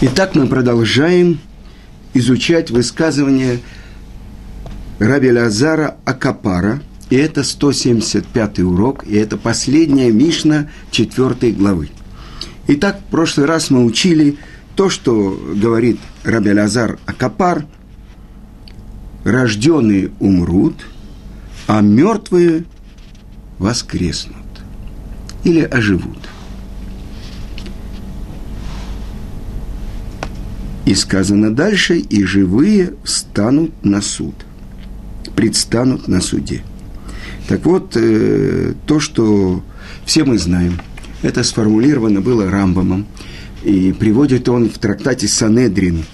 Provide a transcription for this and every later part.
Итак, мы продолжаем изучать высказывание Раби Лазара Акапара. И это 175 урок, и это последняя Мишна 4 главы. Итак, в прошлый раз мы учили то, что говорит Раби Лазар Акапар. Рожденные умрут, а мертвые воскреснут или оживут – И сказано дальше, и живые встанут на суд, предстанут на суде. Так вот, э, то, что все мы знаем, это сформулировано было Рамбамом, и приводит он в трактате Санедрин,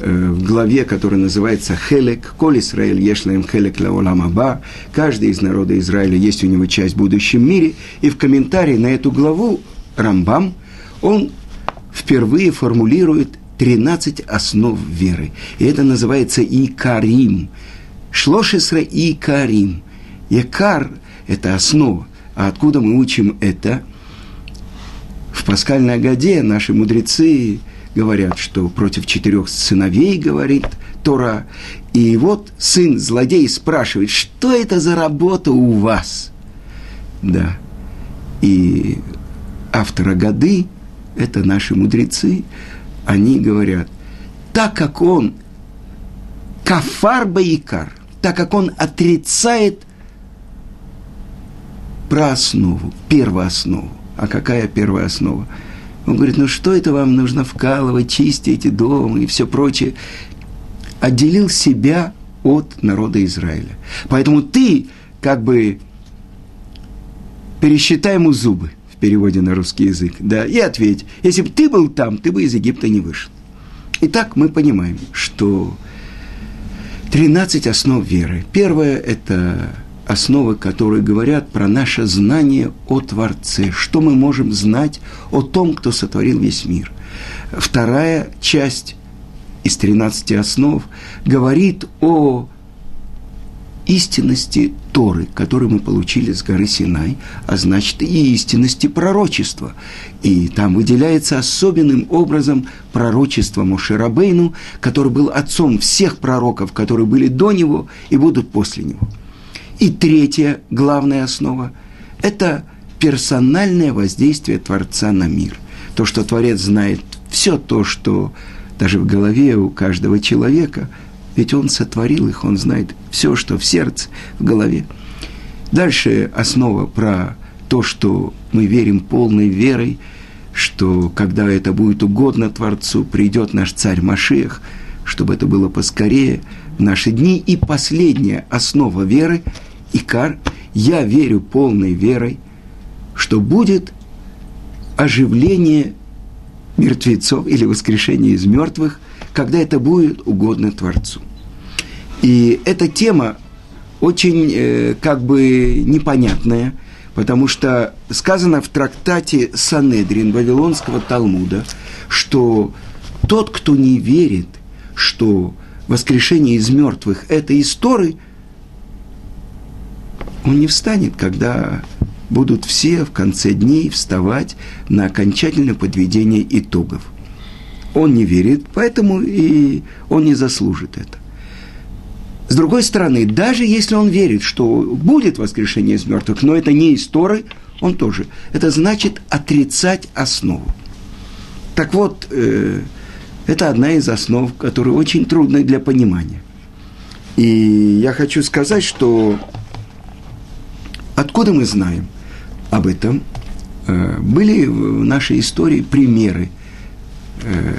э, в главе, которая называется «Хелек», «Коль Исраэль ешлаем хелек лаолам аба», каждый из народа Израиля есть у него часть в будущем мире, и в комментарии на эту главу Рамбам, он впервые формулирует 13 основ веры. И это называется Икарим. Шлошесра Икарим. Якар – это основа. А откуда мы учим это? В пасхальной Агаде наши мудрецы говорят, что против четырех сыновей говорит Тора. И вот сын злодей спрашивает, что это за работа у вас? Да. И автора годы – это наши мудрецы – они говорят, так как он кафар баикар, так как он отрицает про основу, первооснову. А какая первая основа? Он говорит, ну что это вам нужно вкалывать, чистить дома и все прочее. Отделил себя от народа Израиля. Поэтому ты как бы пересчитай ему зубы переводе на русский язык, да, и ответь, если бы ты был там, ты бы из Египта не вышел. Итак, мы понимаем, что 13 основ веры. Первое – это основы, которые говорят про наше знание о Творце, что мы можем знать о том, кто сотворил весь мир. Вторая часть из 13 основ говорит о истинности Торы, которую мы получили с горы Синай, а значит и истинности пророчества. И там выделяется особенным образом пророчество Мошерабейну, который был отцом всех пророков, которые были до него и будут после него. И третья главная основа – это персональное воздействие Творца на мир. То, что Творец знает все то, что даже в голове у каждого человека – ведь Он сотворил их, Он знает все, что в сердце, в голове. Дальше основа про то, что мы верим полной верой, что когда это будет угодно Творцу, придет наш царь Машех, чтобы это было поскорее в наши дни. И последняя основа веры, Икар, я верю полной верой, что будет оживление мертвецов или воскрешение из мертвых, когда это будет угодно Творцу. И эта тема очень э, как бы непонятная, потому что сказано в трактате Санедрин Вавилонского Талмуда, что тот, кто не верит, что воскрешение из мертвых – это истории, он не встанет, когда будут все в конце дней вставать на окончательное подведение итогов. Он не верит, поэтому и он не заслужит это. С другой стороны, даже если он верит, что будет воскрешение из мертвых, но это не история, он тоже. Это значит отрицать основу. Так вот, э, это одна из основ, которая очень трудная для понимания. И я хочу сказать, что откуда мы знаем об этом? Э, были в нашей истории примеры. Э,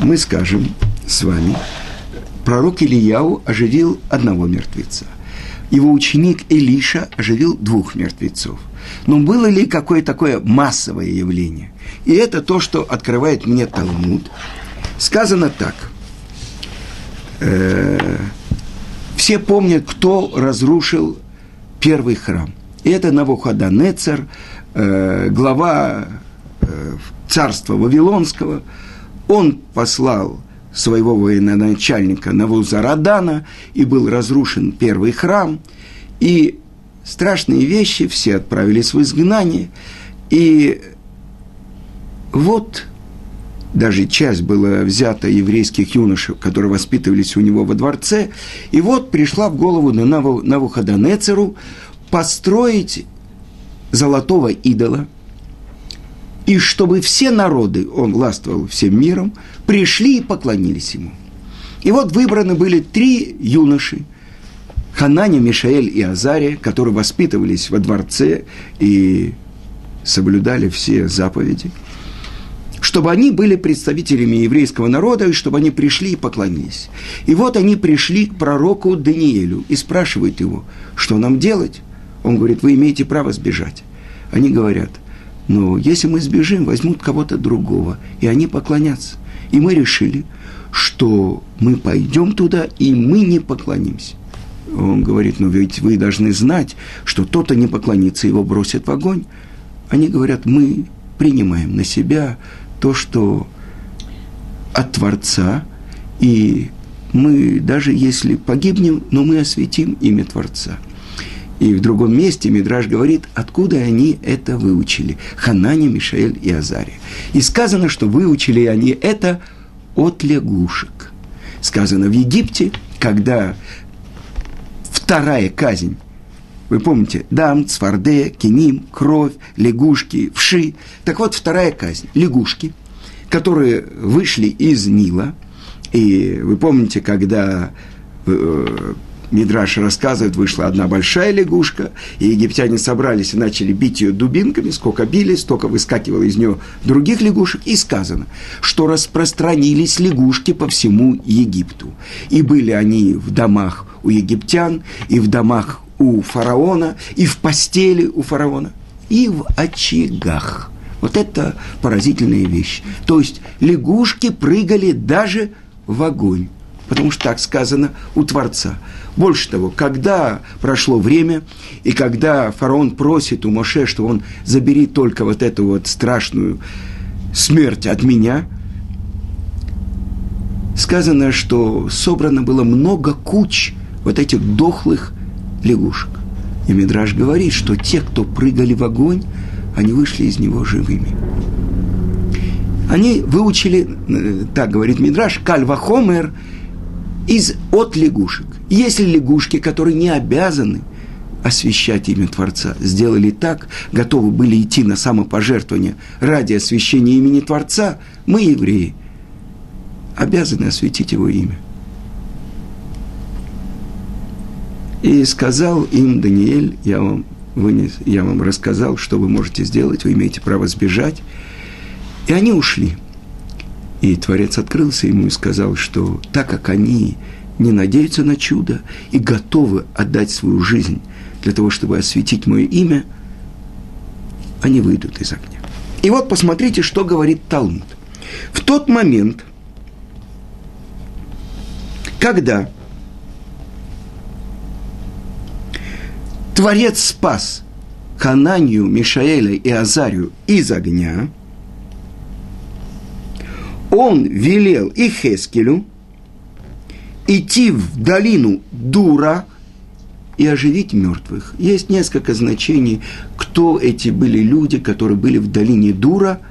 мы скажем с вами, пророк Ильяу оживил одного мертвеца. Его ученик Илиша оживил двух мертвецов. Но было ли какое-то такое массовое явление? И это то, что открывает мне Талмуд. Сказано так. Э, все помнят, кто разрушил первый храм. Это Навуходонецер, э, глава царства Вавилонского. Он послал своего военачальника Навузарадана, и был разрушен первый храм, и страшные вещи, все отправились в изгнание, и вот даже часть была взята еврейских юношей, которые воспитывались у него во дворце. И вот пришла в голову Навуходонецеру построить золотого идола, и чтобы все народы, он властвовал всем миром, пришли и поклонились ему. И вот выбраны были три юноши, Хананя, Мишаэль и Азария, которые воспитывались во дворце и соблюдали все заповеди – чтобы они были представителями еврейского народа, и чтобы они пришли и поклонились. И вот они пришли к пророку Даниэлю и спрашивают его, что нам делать? Он говорит, вы имеете право сбежать. Они говорят, ну, если мы сбежим, возьмут кого-то другого, и они поклонятся. И мы решили, что мы пойдем туда, и мы не поклонимся. Он говорит, ну ведь вы должны знать, что тот, кто не поклонится, его бросят в огонь. Они говорят, мы принимаем на себя то, что от Творца, и мы, даже если погибнем, но мы осветим имя Творца. И в другом месте Мидраж говорит, откуда они это выучили. Ханани, Мишаэль и Азария. И сказано, что выучили они это от лягушек. Сказано в Египте, когда вторая казнь вы помните, дам, цварде, киним, кровь, лягушки, вши. Так вот, вторая казнь. Лягушки, которые вышли из Нила. И вы помните, когда э, Мидраш рассказывает, вышла одна большая лягушка, и египтяне собрались и начали бить ее дубинками, сколько били, столько выскакивало из нее других лягушек, и сказано, что распространились лягушки по всему Египту. И были они в домах у египтян, и в домах у фараона, и в постели у фараона, и в очагах. Вот это поразительная вещь. То есть лягушки прыгали даже в огонь, потому что так сказано у Творца. Больше того, когда прошло время, и когда фараон просит у Моше, что он забери только вот эту вот страшную смерть от меня, сказано, что собрано было много куч вот этих дохлых лягушек. И Мидраж говорит, что те, кто прыгали в огонь, они вышли из него живыми. Они выучили, э, так говорит Мидраж, кальвахомер из, от лягушек. Если лягушки, которые не обязаны освящать имя Творца, сделали так, готовы были идти на самопожертвование ради освящения имени Творца, мы, евреи, обязаны осветить его имя – И сказал им Даниэль, я вам вынес, я вам рассказал, что вы можете сделать, вы имеете право сбежать. И они ушли. И Творец открылся ему и сказал, что так как они не надеются на чудо и готовы отдать свою жизнь для того, чтобы осветить мое имя, они выйдут из огня. И вот посмотрите, что говорит Талмуд. В тот момент, когда Творец спас Хананию, Мишаэля и Азарию из огня. Он велел и идти в долину Дура и оживить мертвых. Есть несколько значений, кто эти были люди, которые были в долине Дура –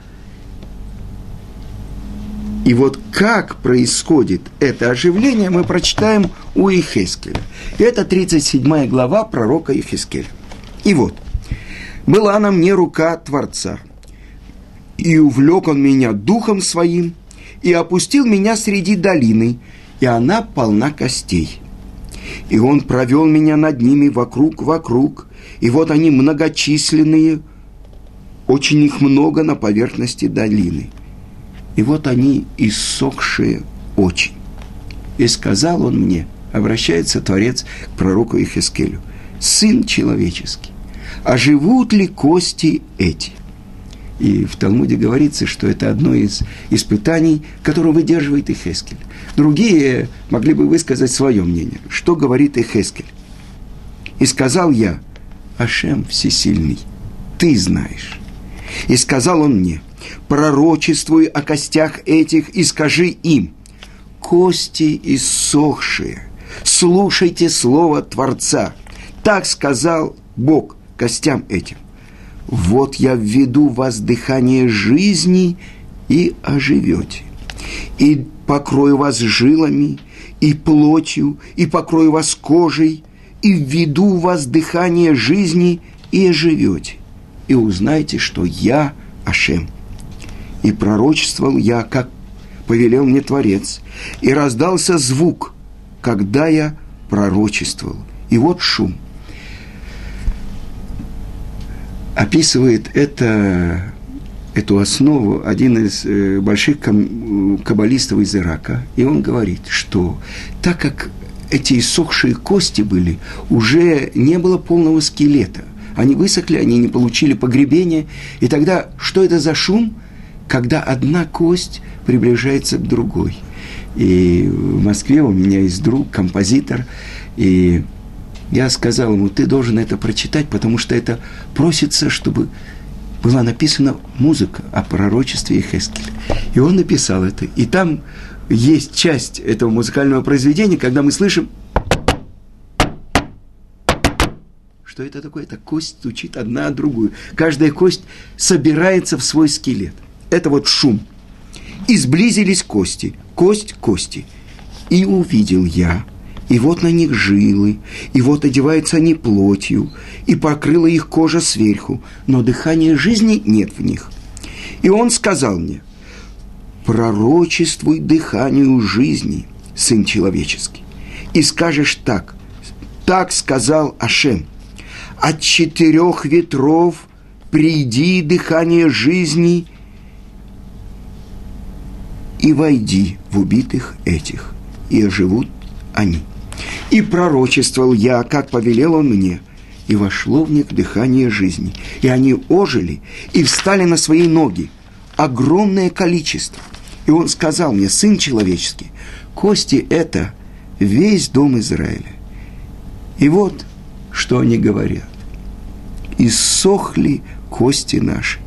и вот как происходит это оживление, мы прочитаем у Ихескеля. И это 37 глава пророка Ихескеля. И вот, «Была на мне рука Творца, и увлек он меня духом своим, и опустил меня среди долины, и она полна костей. И он провел меня над ними вокруг-вокруг, и вот они многочисленные, очень их много на поверхности долины. И вот они иссохшие очень. И сказал он мне, обращается Творец к пророку Ихискелю, «Сын человеческий, а живут ли кости эти?» И в Талмуде говорится, что это одно из испытаний, которое выдерживает Ихескель. Другие могли бы высказать свое мнение. Что говорит Ихескель? «И сказал я, Ашем всесильный, ты знаешь». И сказал он мне – пророчествуй о костях этих и скажи им, кости иссохшие, слушайте слово Творца. Так сказал Бог костям этим. Вот я введу вас дыхание жизни и оживете. И покрою вас жилами, и плотью, и покрою вас кожей, и введу в вас дыхание жизни, и оживете. И узнайте, что я Ашем. И пророчествовал я, как повелел мне Творец, и раздался звук, когда я пророчествовал. И вот шум. Описывает это эту основу один из э, больших каббалистов из Ирака, и он говорит, что так как эти иссохшие кости были, уже не было полного скелета. Они высохли, они не получили погребения. И тогда что это за шум? Когда одна кость приближается к другой. И в Москве у меня есть друг, композитор, и я сказал ему, ты должен это прочитать, потому что это просится, чтобы была написана музыка о пророчестве Хескеля. И он написал это. И там есть часть этого музыкального произведения, когда мы слышим, что это такое? Это кость стучит одна о другую. Каждая кость собирается в свой скелет. Это вот шум. И сблизились кости, кость кости. И увидел я – и вот на них жилы, и вот одеваются они плотью, и покрыла их кожа сверху, но дыхания жизни нет в них. И он сказал мне, пророчествуй дыханию жизни, сын человеческий, и скажешь так, так сказал Ашем, от четырех ветров приди дыхание жизни и войди в убитых этих, и оживут они. И пророчествовал я, как повелел он мне, и вошло в них дыхание жизни. И они ожили и встали на свои ноги. Огромное количество. И он сказал мне, сын человеческий, кости это весь дом Израиля. И вот, что они говорят. Иссохли кости наши,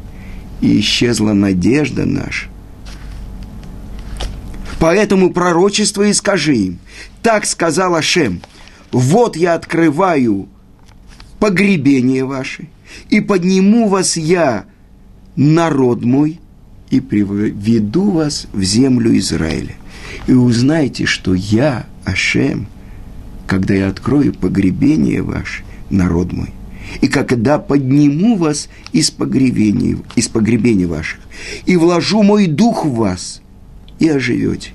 и исчезла надежда наша. Поэтому пророчество и скажи им, так сказал Ашем, вот я открываю погребение ваше, и подниму вас я, народ мой, и приведу вас в землю Израиля. И узнайте, что я, Ашем, когда я открою погребение ваше, народ мой, и когда подниму вас из погребения, из погребения ваших, и вложу мой дух в вас, и оживете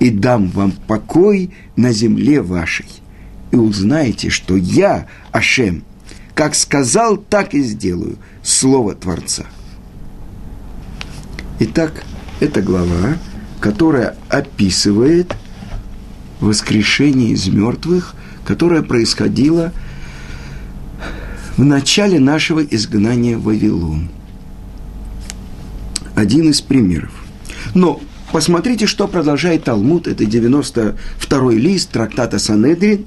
и дам вам покой на земле вашей. И узнаете, что я, Ашем, как сказал, так и сделаю. Слово Творца. Итак, это глава, которая описывает воскрешение из мертвых, которое происходило в начале нашего изгнания в Вавилон. Один из примеров. Но Посмотрите, что продолжает Талмуд, это 92-й лист трактата Санедрин,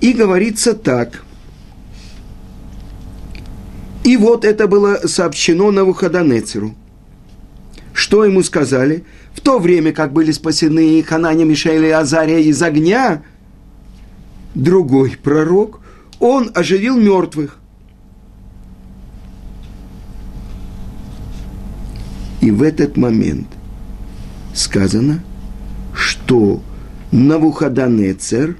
и говорится так. И вот это было сообщено Навуходонецеру. Что ему сказали? В то время, как были спасены Хананя, Мишель и Азария из огня, другой пророк, он оживил мертвых. И в этот момент – сказано, что Навуходонецер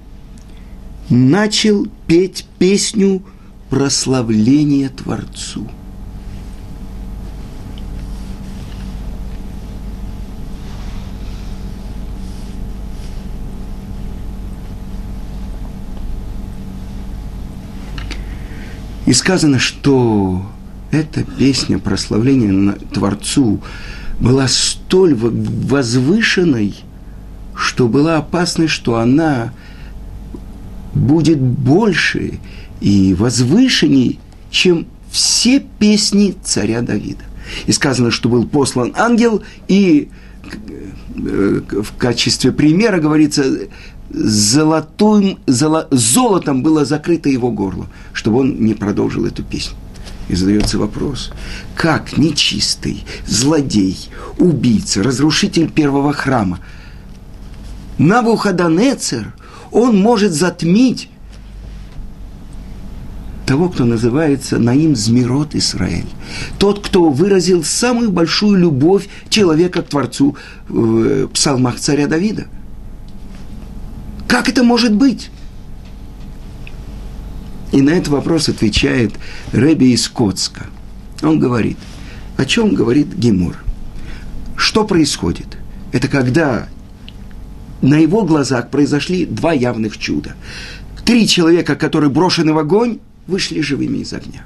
начал петь песню прославления Творцу. И сказано, что эта песня прославления Творцу была столь возвышенной, что была опасность, что она будет больше и возвышенней, чем все песни царя Давида. И сказано, что был послан ангел, и э, в качестве примера говорится, золотым, золо, золотом было закрыто его горло, чтобы он не продолжил эту песню. И задается вопрос, как нечистый, злодей, убийца, разрушитель первого храма, Навуходонецер, он может затмить того, кто называется Наим Змирот Израиль. Тот, кто выразил самую большую любовь человека к Творцу в псалмах царя Давида. Как это может быть? И на этот вопрос отвечает Рэби из Коцка. Он говорит, о чем говорит Гемур? Что происходит? Это когда на его глазах произошли два явных чуда. Три человека, которые брошены в огонь, вышли живыми из огня.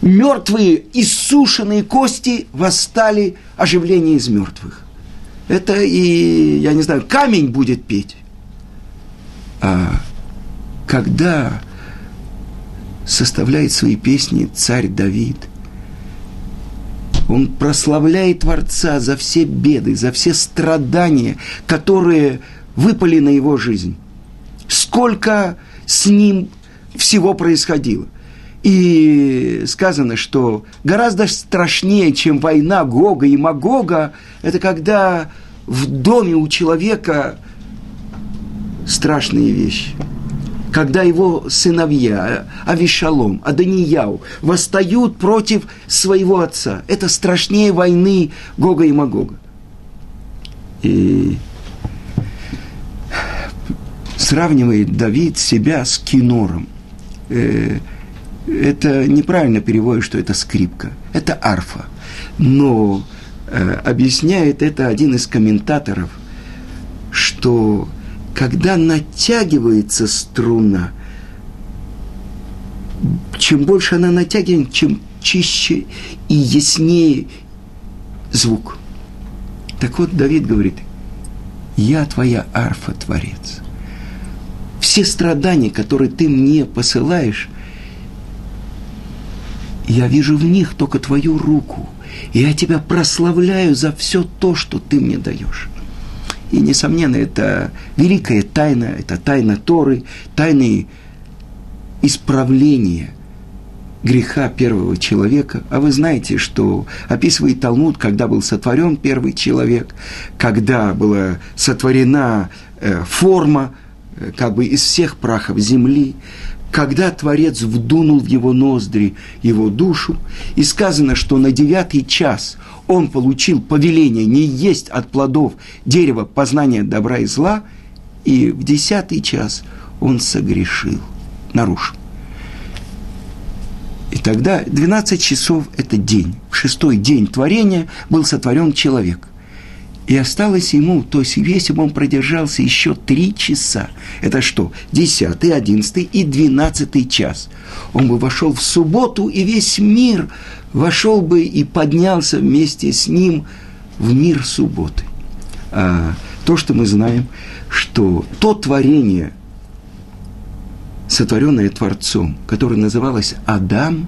Мертвые, иссушенные кости восстали оживление из мертвых. Это и, я не знаю, камень будет петь. А когда составляет свои песни царь Давид, он прославляет Творца за все беды, за все страдания, которые выпали на его жизнь. Сколько с ним всего происходило. И сказано, что гораздо страшнее, чем война Гога и Магога, это когда в доме у человека страшные вещи. Когда его сыновья, Авишалом, Аданияу, восстают против своего отца. Это страшнее войны Гога и Магога. И сравнивает Давид себя с кинором. Э, это неправильно переводит, что это скрипка. Это арфа. Но э, объясняет это один из комментаторов, что когда натягивается струна, чем больше она натягивает, чем чище и яснее звук. Так вот, Давид говорит, я твоя арфа, Творец все страдания, которые ты мне посылаешь, я вижу в них только твою руку. И я тебя прославляю за все то, что ты мне даешь. И, несомненно, это великая тайна, это тайна Торы, тайны исправления греха первого человека. А вы знаете, что описывает Талмуд, когда был сотворен первый человек, когда была сотворена э, форма Э, как бы из всех прахов земли, когда Творец вдунул в его ноздри его душу, и сказано, что на девятый час он получил повеление не есть от плодов дерева познания добра и зла, и в десятый час он согрешил, нарушил. И тогда 12 часов – это день. В шестой день творения был сотворен человек – и осталось ему, то есть бы он продержался еще три часа, это что, десятый, одиннадцатый и двенадцатый час, он бы вошел в субботу, и весь мир вошел бы и поднялся вместе с ним в мир субботы. А то, что мы знаем, что то творение, сотворенное Творцом, которое называлось Адам,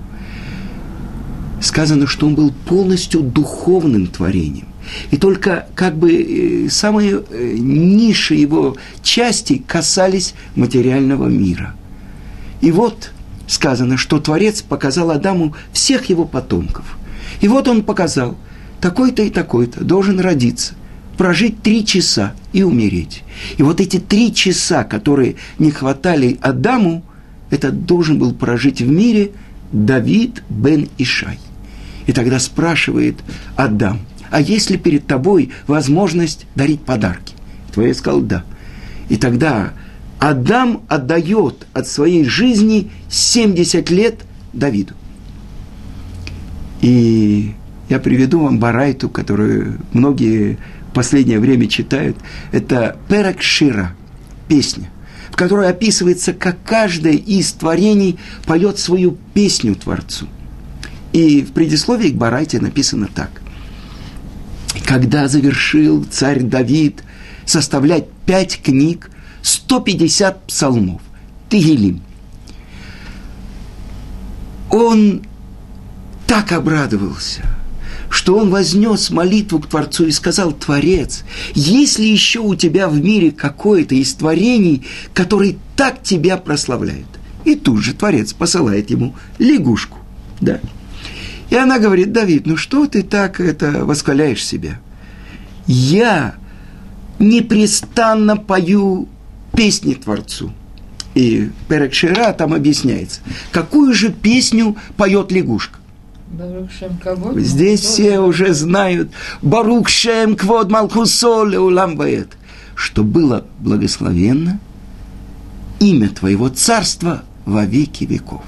сказано, что он был полностью духовным творением. И только как бы э, самые э, ниши его части касались материального мира. И вот сказано, что Творец показал Адаму всех его потомков. И вот он показал, такой-то и такой-то должен родиться, прожить три часа и умереть. И вот эти три часа, которые не хватали Адаму, это должен был прожить в мире Давид бен Ишай. И тогда спрашивает Адам – а есть ли перед тобой возможность дарить подарки? Твоя сказал, да. И тогда Адам отдает от своей жизни 70 лет Давиду. И я приведу вам Барайту, которую многие в последнее время читают. Это Перек Шира, песня, в которой описывается, как каждое из творений поет свою песню Творцу. И в предисловии к Барайте написано так – когда завершил царь Давид составлять пять книг, 150 псалмов, Тегилим, он так обрадовался, что он вознес молитву к Творцу и сказал, Творец, есть ли еще у тебя в мире какое-то из творений, который так тебя прославляет? И тут же Творец посылает ему лягушку, да, и она говорит, Давид, ну что ты так это восхваляешь себя? Я непрестанно пою песни Творцу. И Перекшира там объясняется, какую же песню поет лягушка. Здесь все уже знают Барух Шем Квод Малхусоль Уламбает, что было благословенно имя твоего царства во веки веков.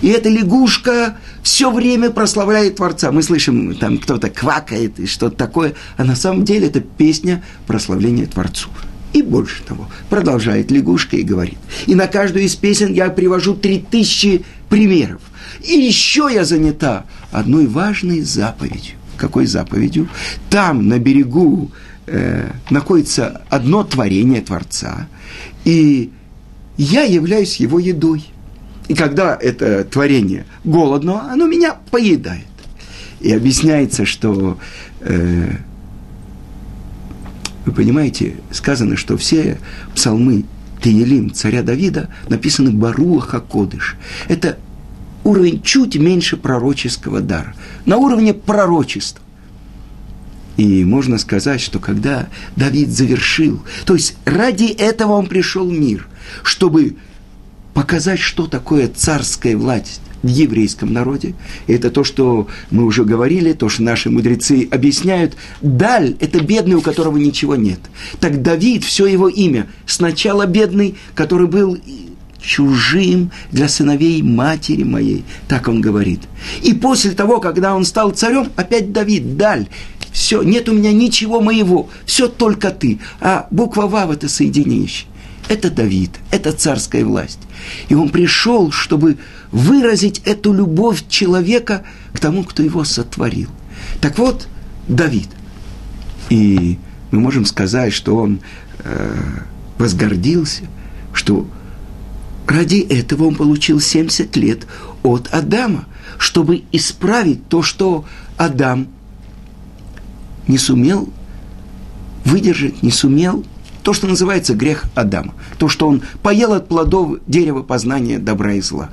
И эта лягушка все время прославляет Творца. Мы слышим, там кто-то квакает и что-то такое, а на самом деле это песня прославления Творцу. И больше того, продолжает лягушка и говорит. И на каждую из песен я привожу три тысячи примеров. И еще я занята одной важной заповедью. Какой заповедью? Там, на берегу, э, находится одно творение Творца, и я являюсь его едой. И когда это творение голодно, оно меня поедает. И объясняется, что, э, вы понимаете, сказано, что все псалмы Теелим царя Давида написаны Баруаха Кодыш. Это уровень чуть меньше пророческого дара. На уровне пророчества. И можно сказать, что когда Давид завершил, то есть ради этого он пришел в мир, чтобы показать, что такое царская власть в еврейском народе. Это то, что мы уже говорили, то, что наши мудрецы объясняют. Даль – это бедный, у которого ничего нет. Так Давид, все его имя, сначала бедный, который был чужим для сыновей матери моей, так он говорит. И после того, когда он стал царем, опять Давид, Даль, все, нет у меня ничего моего, все только ты. А буква Вав – это соединяющий. Это Давид, это царская власть. И он пришел, чтобы выразить эту любовь человека к тому, кто его сотворил. Так вот, Давид. И мы можем сказать, что он э, возгордился, что ради этого он получил 70 лет от Адама, чтобы исправить то, что Адам не сумел выдержать, не сумел то, что называется грех Адама. То, что он поел от плодов дерева познания добра и зла.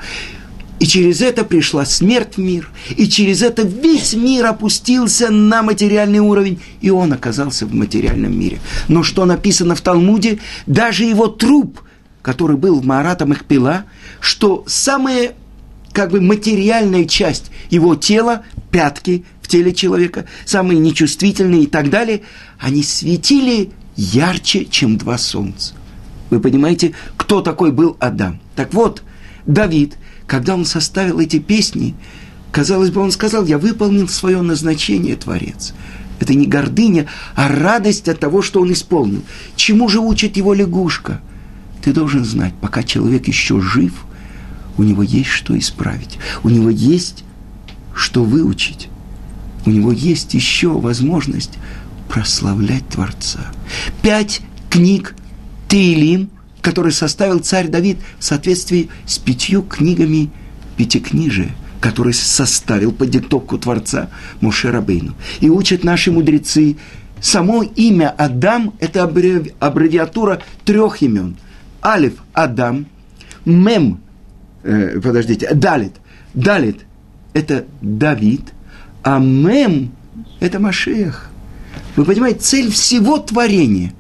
И через это пришла смерть в мир, и через это весь мир опустился на материальный уровень, и он оказался в материальном мире. Но что написано в Талмуде, даже его труп, который был в Маратам Ихпила, что самая как бы материальная часть его тела, пятки в теле человека, самые нечувствительные и так далее, они светили ярче, чем два солнца. Вы понимаете, кто такой был Адам? Так вот, Давид, когда он составил эти песни, казалось бы, он сказал, я выполнил свое назначение, Творец. Это не гордыня, а радость от того, что он исполнил. Чему же учит его лягушка? Ты должен знать, пока человек еще жив, у него есть что исправить, у него есть что выучить, у него есть еще возможность прославлять Творца. Пять книг Тейлим, которые составил царь Давид в соответствии с пятью книгами Пятикнижия, который составил по диктовку Творца Муше Рабейну. И учат наши мудрецы, само имя Адам – это аббревиатура трех имен. Алиф – Адам, Мем э, – подождите, Далит. Далит – это Давид, а Мем – это Машех. Вы понимаете, цель всего творения,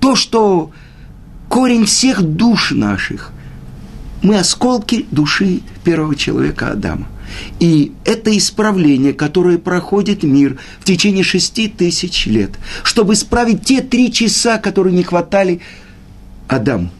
то, что корень всех душ наших, мы осколки души первого человека Адама. И это исправление, которое проходит мир в течение шести тысяч лет, чтобы исправить те три часа, которые не хватали Адаму.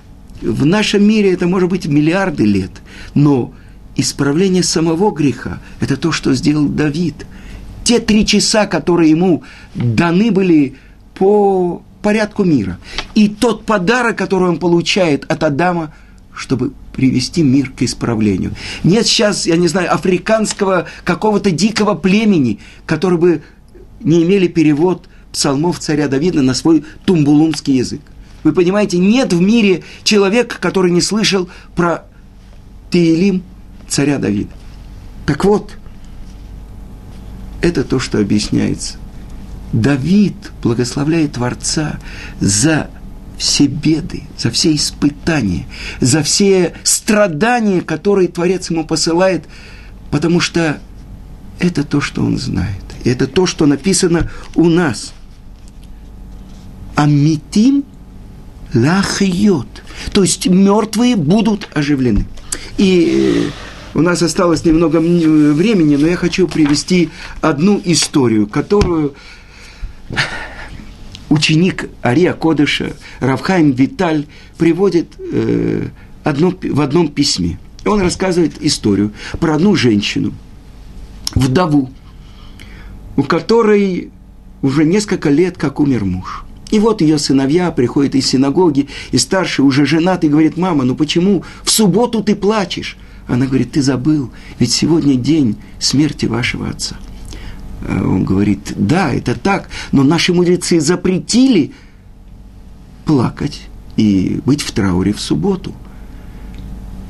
В нашем мире это может быть миллиарды лет, но исправление самого греха – это то, что сделал Давид – те три часа, которые ему даны были по порядку мира. И тот подарок, который он получает от Адама, чтобы привести мир к исправлению. Нет сейчас, я не знаю, африканского какого-то дикого племени, который бы не имели перевод псалмов царя Давида на свой тумбулунский язык. Вы понимаете, нет в мире человека, который не слышал про Теилим царя Давида. Так вот, это то, что объясняется. Давид благословляет Творца за все беды, за все испытания, за все страдания, которые Творец ему посылает, потому что это то, что он знает. Это то, что написано у нас. Амитим лахьет. То есть мертвые будут оживлены. И э, у нас осталось немного времени, но я хочу привести одну историю, которую ученик Ария Кодыша Равхайм Виталь приводит э, в одном письме. Он рассказывает историю про одну женщину, вдову, у которой уже несколько лет как умер муж. И вот ее сыновья приходят из синагоги, и старший уже женат, и говорит, мама, ну почему в субботу ты плачешь? Она говорит, ты забыл, ведь сегодня день смерти вашего отца. А он говорит, да, это так, но наши мудрецы запретили плакать и быть в трауре в субботу.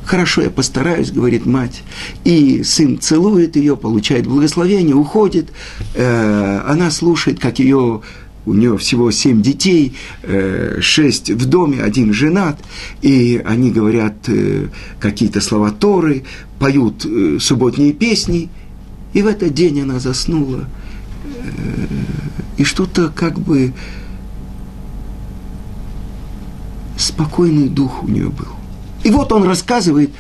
Хорошо, я постараюсь, говорит мать. И сын целует ее, получает благословение, уходит. Э, она слушает, как ее у нее всего семь детей, э, шесть в доме, один женат, и они говорят э, какие-то слова Торы, поют субботние песни, и в этот день она заснула, и что-то как бы спокойный дух у нее был. И вот он рассказывает,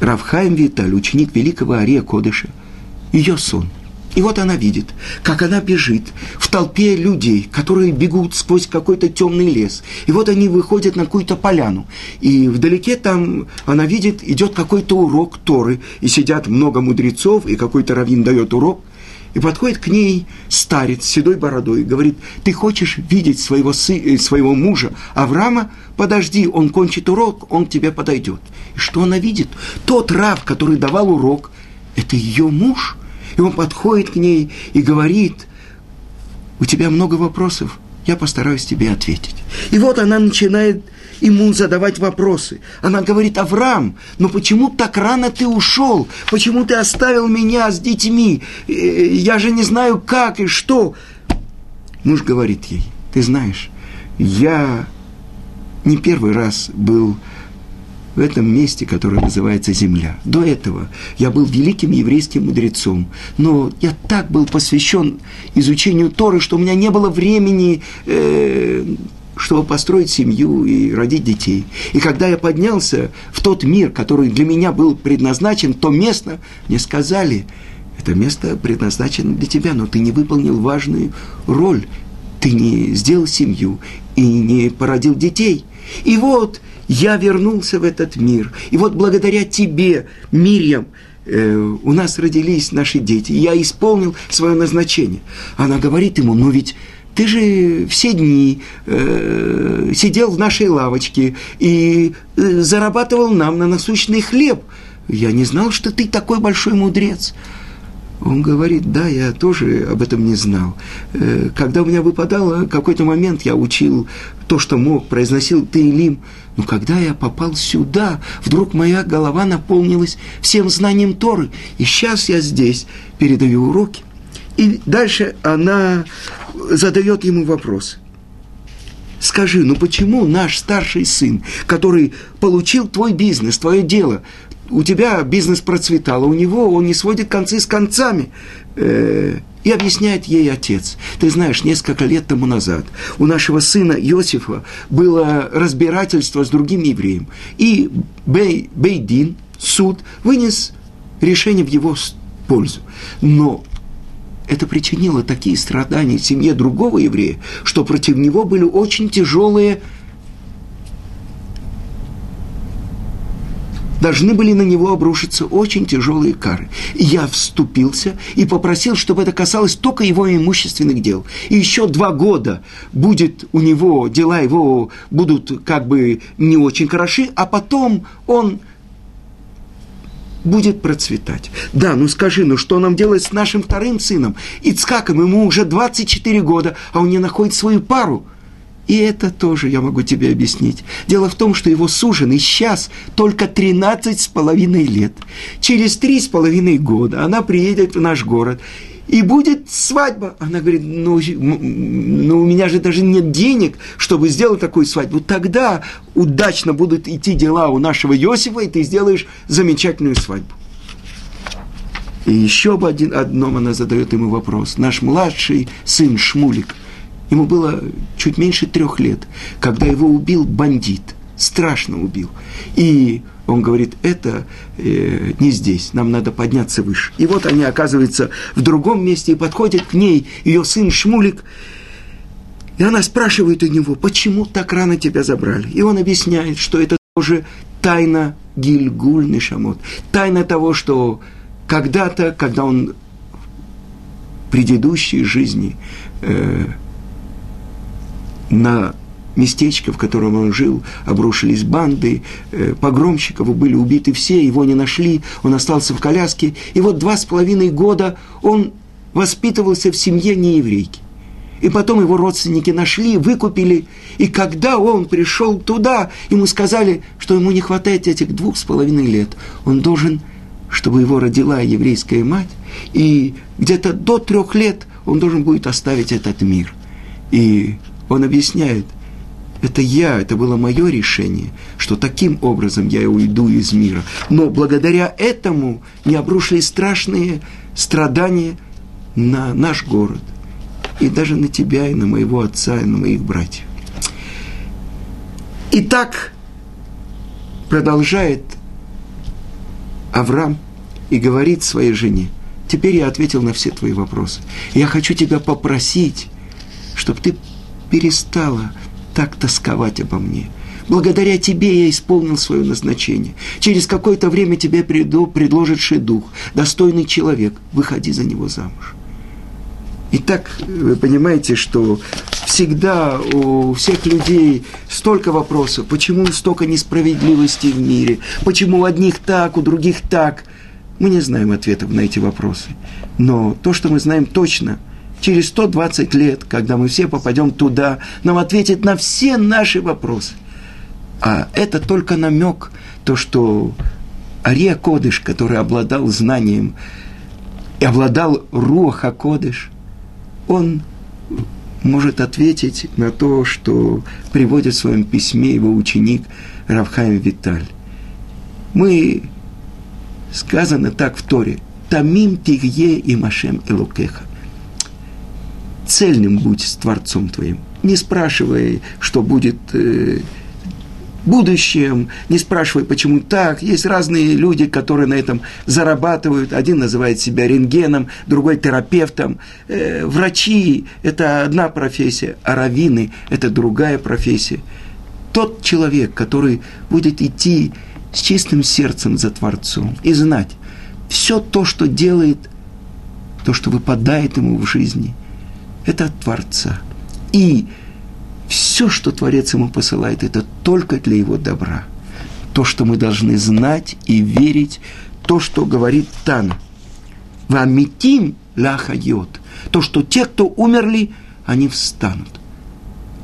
Равхайм Виталь, ученик великого Ария Кодыша, ее сон. И вот она видит, как она бежит в толпе людей, которые бегут сквозь какой-то темный лес. И вот они выходят на какую-то поляну. И вдалеке там она видит, идет какой-то урок Торы. И сидят много мудрецов, и какой-то раввин дает урок – и подходит к ней старец с седой бородой и говорит, ты хочешь видеть своего, сы, э, своего мужа Авраама? Подожди, он кончит урок, он к тебе подойдет. И что она видит? Тот раб, который давал урок, это ее муж. И он подходит к ней и говорит, у тебя много вопросов, я постараюсь тебе ответить. И вот она начинает ему задавать вопросы. Она говорит, Авраам, но почему так рано ты ушел? Почему ты оставил меня с детьми? Э, я же не знаю, как и что. Муж говорит ей, ты знаешь, я не первый раз был в этом месте, которое называется Земля. До этого я был великим еврейским мудрецом, но я так был посвящен изучению Торы, что у меня не было времени э, чтобы построить семью и родить детей. И когда я поднялся в тот мир, который для меня был предназначен, то место, мне сказали, это место предназначено для тебя, но ты не выполнил важную роль, ты не сделал семью и не породил детей. И вот я вернулся в этот мир, и вот благодаря тебе, Мирьям, э, у нас родились наши дети, я исполнил свое назначение. Она говорит ему, ну ведь ты же все дни э, сидел в нашей лавочке и э, зарабатывал нам на насущный хлеб. Я не знал, что ты такой большой мудрец. Он говорит, да, я тоже об этом не знал. Э, когда у меня выпадало какой-то момент, я учил то, что мог, произносил Таилим. Но когда я попал сюда, вдруг моя голова наполнилась всем знанием Торы. И сейчас я здесь передаю уроки. И дальше она задает ему вопрос. Скажи, ну почему наш старший сын, который получил твой бизнес, твое дело, у тебя бизнес процветал, а у него он не сводит концы с концами. Э, и объясняет ей отец. Ты знаешь, несколько лет тому назад у нашего сына Иосифа было разбирательство с другим евреем. И Бей, Бейдин, суд, вынес решение в его пользу. Но это причинило такие страдания семье другого еврея, что против него были очень тяжелые должны были на него обрушиться очень тяжелые кары. Я вступился и попросил, чтобы это касалось только его имущественных дел. И еще два года будет у него, дела его будут как бы не очень хороши, а потом он будет процветать. Да, ну скажи, ну что нам делать с нашим вторым сыном? Ицкаком ему уже 24 года, а он не находит свою пару. И это тоже я могу тебе объяснить. Дело в том, что его суженый сейчас только 13 с половиной лет. Через три с половиной года она приедет в наш город – и будет свадьба. Она говорит, ну, ну у меня же даже нет денег, чтобы сделать такую свадьбу. Тогда удачно будут идти дела у нашего Иосифа, и ты сделаешь замечательную свадьбу. И еще об одном она задает ему вопрос. Наш младший сын Шмулик, Ему было чуть меньше трех лет, когда его убил бандит, страшно убил. И он говорит, это э, не здесь, нам надо подняться выше. И вот они оказываются в другом месте и подходят к ней, ее сын Шмулик, и она спрашивает у него, почему так рано тебя забрали? И он объясняет, что это тоже тайна Гильгуль Нишамот, тайна того, что когда-то, когда он в предыдущей жизни э, на местечко, в котором он жил, обрушились банды, э, погромщиков, были убиты все, его не нашли, он остался в коляске. И вот два с половиной года он воспитывался в семье нееврейки. И потом его родственники нашли, выкупили. И когда он пришел туда, ему сказали, что ему не хватает этих двух с половиной лет. Он должен, чтобы его родила еврейская мать, и где-то до трех лет он должен будет оставить этот мир. И он объясняет, это я, это было мое решение, что таким образом я уйду из мира. Но благодаря этому не обрушились страшные страдания на наш город. И даже на тебя, и на моего отца, и на моих братьев. И так продолжает Авраам и говорит своей жене, теперь я ответил на все твои вопросы. Я хочу тебя попросить, чтобы ты перестала так тосковать обо мне. Благодаря тебе я исполнил свое назначение. Через какое-то время тебе приду, предложит дух, достойный человек. Выходи за него замуж. Итак, вы понимаете, что всегда у всех людей столько вопросов, почему столько несправедливости в мире, почему у одних так, у других так. Мы не знаем ответов на эти вопросы. Но то, что мы знаем точно – через 120 лет, когда мы все попадем туда, нам ответит на все наши вопросы. А это только намек, то, что Ария Кодыш, который обладал знанием и обладал Руаха Кодыш, он может ответить на то, что приводит в своем письме его ученик Равхайм Виталь. Мы, сказано так в Торе, «Тамим тигье и машем элукеха» цельным будь с Творцом твоим. Не спрашивай, что будет э, будущем, не спрашивай, почему так. Есть разные люди, которые на этом зарабатывают. Один называет себя рентгеном, другой терапевтом. Э, врачи – это одна профессия, а раввины – это другая профессия. Тот человек, который будет идти с чистым сердцем за Творцом и знать, все то, что делает, то, что выпадает ему в жизни – это от Творца. И все, что Творец ему посылает, это только для его добра. То, что мы должны знать и верить, то, что говорит Тан. Вамитим лахайот. То, что те, кто умерли, они встанут.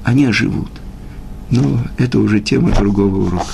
Они оживут. Но это уже тема другого урока.